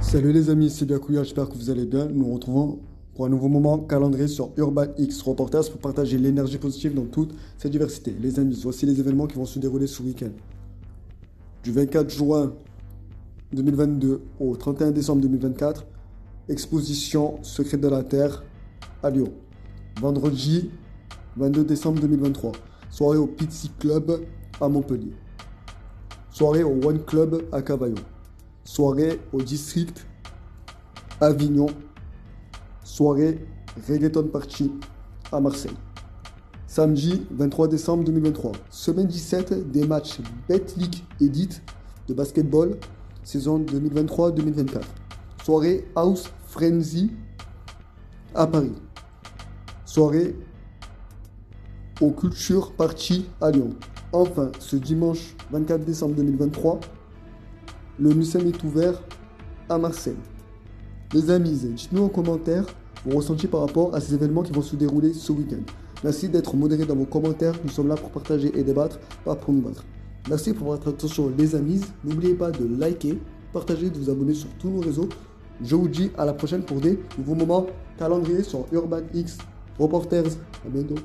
Salut les amis, c'est Biakouya, j'espère que vous allez bien. Nous nous retrouvons pour un nouveau moment calendrier sur Urban X Reporters pour partager l'énergie positive dans toute cette diversité. Les amis, voici les événements qui vont se dérouler ce week-end. Du 24 juin 2022 au 31 décembre 2024, exposition Secret de la Terre à Lyon. Vendredi 22 décembre 2023, soirée au Pizzi Club à Montpellier. Soirée au One Club à Cavaillon. Soirée au District Avignon. Soirée Reggaeton Party à Marseille. Samedi 23 décembre 2023. Semaine 17 des matchs Bet League Edit de basketball saison 2023-2024. Soirée House Frenzy à Paris. Soirée au Culture Party à Lyon. Enfin, ce dimanche 24 décembre 2023, le MUSEM est ouvert à Marseille. Les amis, dites-nous en commentaire vos ressentis par rapport à ces événements qui vont se dérouler ce week-end. Merci d'être modéré dans vos commentaires. Nous sommes là pour partager et débattre, pas pour nous battre. Merci pour votre attention, les amis. N'oubliez pas de liker, partager, de vous abonner sur tous nos réseaux. Je vous dis à la prochaine pour des nouveaux moments calendrier sur Urban X Reporters. À bientôt.